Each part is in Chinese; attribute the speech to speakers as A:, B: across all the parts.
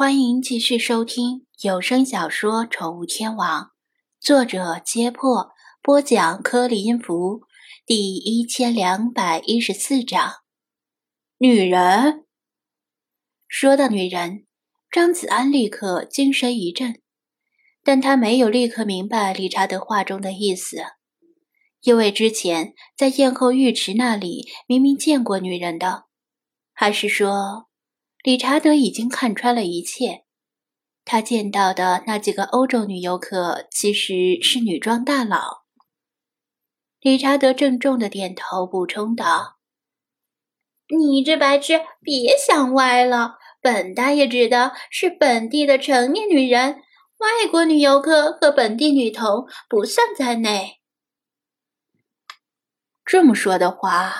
A: 欢迎继续收听有声小说《宠物天王》，作者：揭破，播讲：颗粒音符，第一千两百一十四章。女人。说到女人，张子安立刻精神一振，但他没有立刻明白理查德话中的意思，因为之前在宴后浴池那里明明见过女人的，还是说？理查德已经看穿了一切，他见到的那几个欧洲女游客其实是女装大佬。理查德郑重的点头，补充道：“
B: 你这白痴，别想歪了。本大爷指的是本地的成年女人，外国女游客和本地女童不算在内。”
A: 这么说的话，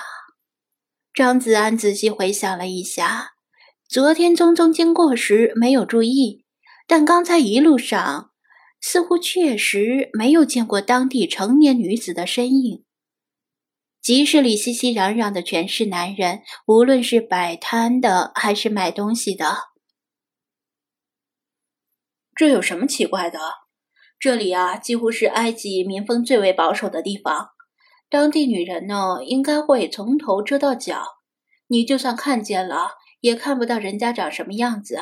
A: 张子安仔细回想了一下。昨天匆匆经过时没有注意，但刚才一路上似乎确实没有见过当地成年女子的身影。集市里熙熙攘攘的全是男人，无论是摆摊的还是买东西的。这有什么奇怪的？这里啊，几乎是埃及民风最为保守的地方，当地女人呢，应该会从头遮到脚，你就算看见了。也看不到人家长什么样子。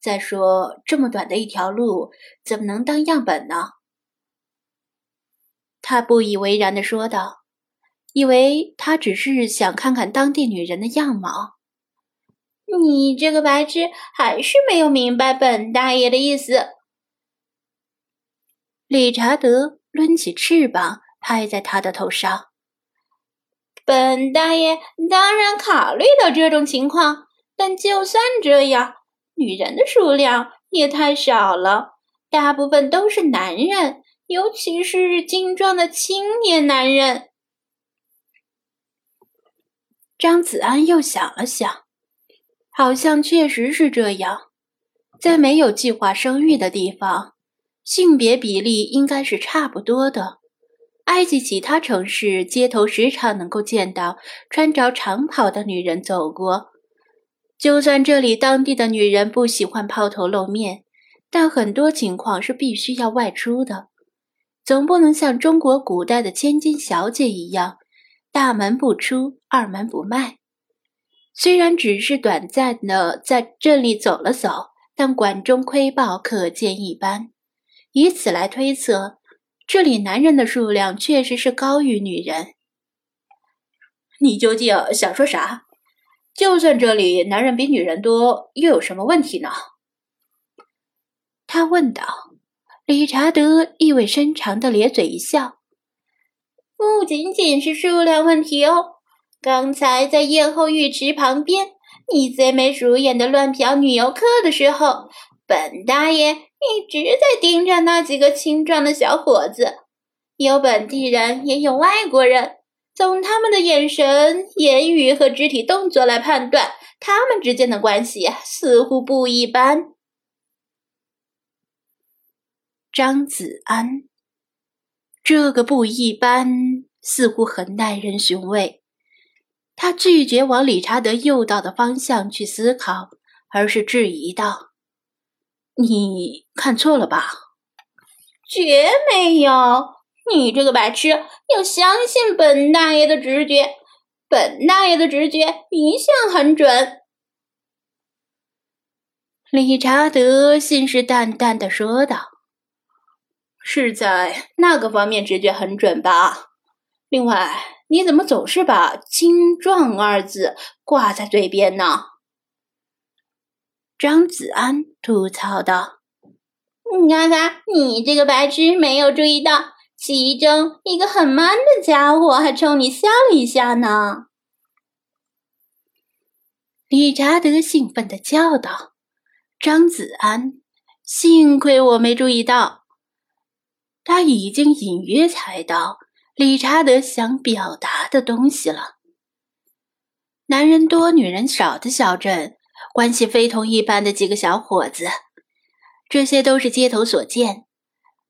A: 再说，这么短的一条路，怎么能当样本呢？他不以为然的说道：“以为他只是想看看当地女人的样貌。”
B: 你这个白痴，还是没有明白本大爷的意思。
A: 理查德抡起翅膀拍在他的头上。
B: 本大爷当然考虑到这种情况。但就算这样，女人的数量也太少了，大部分都是男人，尤其是精壮的青年男人。
A: 张子安又想了想，好像确实是这样。在没有计划生育的地方，性别比例应该是差不多的。埃及其他城市街头时常能够见到穿着长袍的女人走过。就算这里当地的女人不喜欢抛头露面，但很多情况是必须要外出的，总不能像中国古代的千金小姐一样，大门不出，二门不迈。虽然只是短暂的在这里走了走，但管中窥豹可见一斑。以此来推测，这里男人的数量确实是高于女人。你究竟想说啥？就算这里男人比女人多，又有什么问题呢？他问道。理查德意味深长的咧嘴一笑：“
B: 不仅仅是数量问题哦。刚才在夜后浴池旁边，你贼眉鼠眼的乱瞟女游客的时候，本大爷一直在盯着那几个青壮的小伙子，有本地人，也有外国人。”从他们的眼神、言语和肢体动作来判断，他们之间的关系似乎不一般。
A: 张子安，这个不一般似乎很耐人寻味。他拒绝往理查德诱导的方向去思考，而是质疑道：“你看错了吧？”“
B: 绝没有。”你这个白痴，要相信本大爷的直觉。本大爷的直觉一向很准。
A: 理查德信誓旦旦的说道：“是在那个方面直觉很准吧？另外，你怎么总是把‘精壮’二字挂在嘴边呢？”张子安吐槽道：“
B: 你看看，你这个白痴，没有注意到。”其中一个很 man 的家伙还冲你笑了一下呢。
A: 理查德兴奋地叫道：“张子安，幸亏我没注意到。”他已经隐约猜到理查德想表达的东西了。男人多女人少的小镇，关系非同一般的几个小伙子，这些都是街头所见。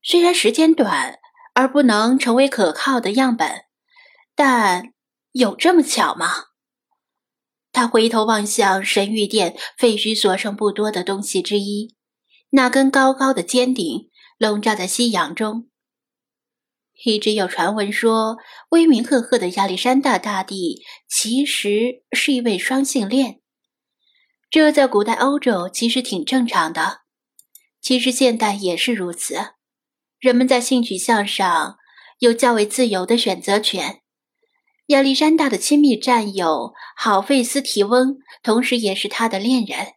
A: 虽然时间短。而不能成为可靠的样本，但有这么巧吗？他回头望向神谕殿废墟所剩不多的东西之一，那根高高的尖顶笼罩在夕阳中。一直有传闻说，威名赫赫的亚历山大大帝其实是一位双性恋。这在古代欧洲其实挺正常的，其实现代也是如此。人们在性取向上有较为自由的选择权。亚历山大的亲密战友好费斯提翁，同时也是他的恋人。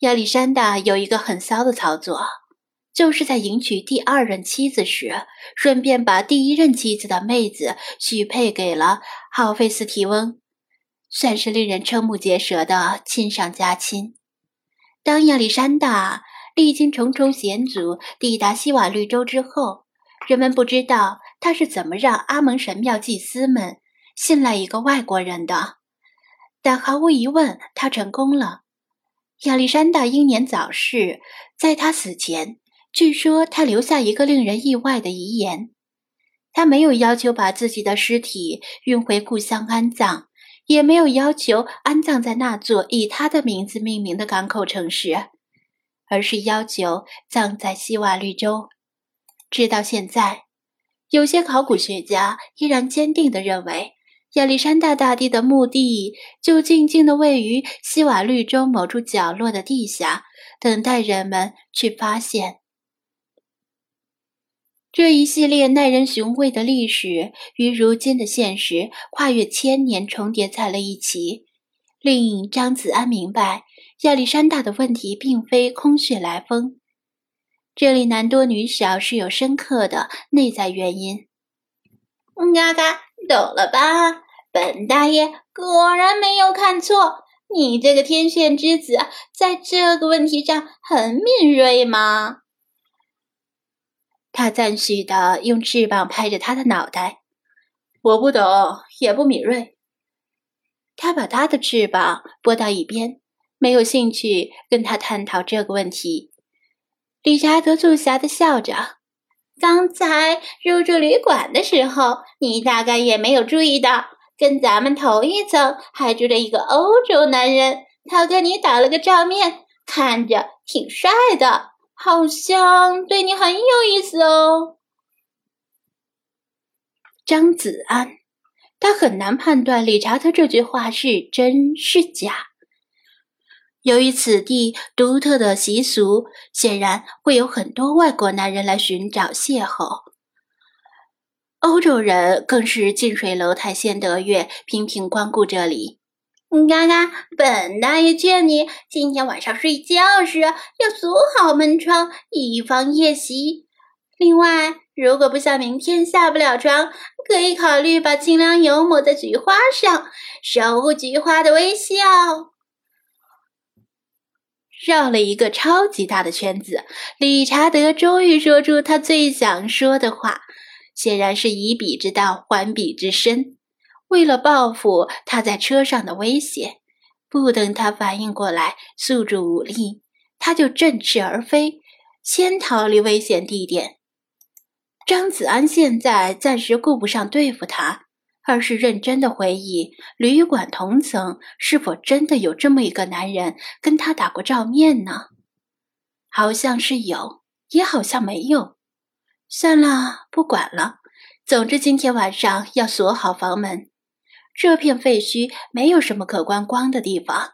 A: 亚历山大有一个很骚的操作，就是在迎娶第二任妻子时，顺便把第一任妻子的妹子许配给了好费斯提翁，算是令人瞠目结舌的亲上加亲。当亚历山大历经重重险阻抵达西瓦绿洲之后，人们不知道他是怎么让阿蒙神庙祭司们信赖一个外国人的，但毫无疑问，他成功了。亚历山大英年早逝，在他死前，据说他留下一个令人意外的遗言：他没有要求把自己的尸体运回故乡安葬，也没有要求安葬在那座以他的名字命名的港口城市，而是要求葬在西瓦绿洲。直到现在，有些考古学家依然坚定地认为，亚历山大大帝的墓地就静静地位于西瓦绿洲某处角落的地下，等待人们去发现。这一系列耐人寻味的历史与如今的现实跨越千年重叠在了一起，令张子安明白，亚历山大的问题并非空穴来风。这里男多女少是有深刻的内在原因。
B: 嘎嘎，懂了吧？本大爷果然没有看错，你这个天选之子在这个问题上很敏锐吗？
A: 他赞许的用翅膀拍着他的脑袋。我不懂，也不敏锐。他把他的翅膀拨到一边，没有兴趣跟他探讨这个问题。理查德促狭的笑着。
B: 刚才入住旅馆的时候，你大概也没有注意到，跟咱们同一层还住着一个欧洲男人。他跟你打了个照面，看着挺帅的，好像对你很有意思哦。
A: 张子安，他很难判断理查德这句话是真是假。由于此地独特的习俗，显然会有很多外国男人来寻找邂逅。欧洲人更是近水楼台先得月，频频光顾这里。
B: 嘎嘎，本大爷劝你今天晚上睡觉时要锁好门窗，以防夜袭。另外，如果不想明天下不了床，可以考虑把清凉油抹在菊花上，守护菊花的微笑。
A: 绕了一个超级大的圈子，理查德终于说出他最想说的话，显然是以彼之道还彼之身。为了报复他在车上的威胁，不等他反应过来，诉诸武力，他就振翅而飞，先逃离危险地点。张子安现在暂时顾不上对付他。而是认真的回忆，旅馆同层是否真的有这么一个男人跟他打过照面呢？好像是有，也好像没有。算了，不管了。总之今天晚上要锁好房门。这片废墟没有什么可观光的地方，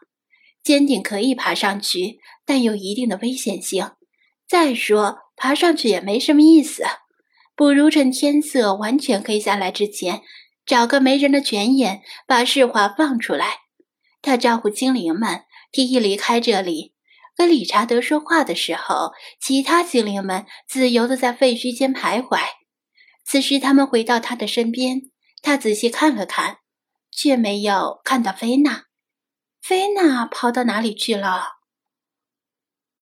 A: 尖顶可以爬上去，但有一定的危险性。再说，爬上去也没什么意思，不如趁天色完全黑下来之前。找个没人的泉眼，把世华放出来。他招呼精灵们，提议离开这里。跟理查德说话的时候，其他精灵们自由地在废墟间徘徊。此时，他们回到他的身边，他仔细看了看，却没有看到菲娜。菲娜跑到哪里去了？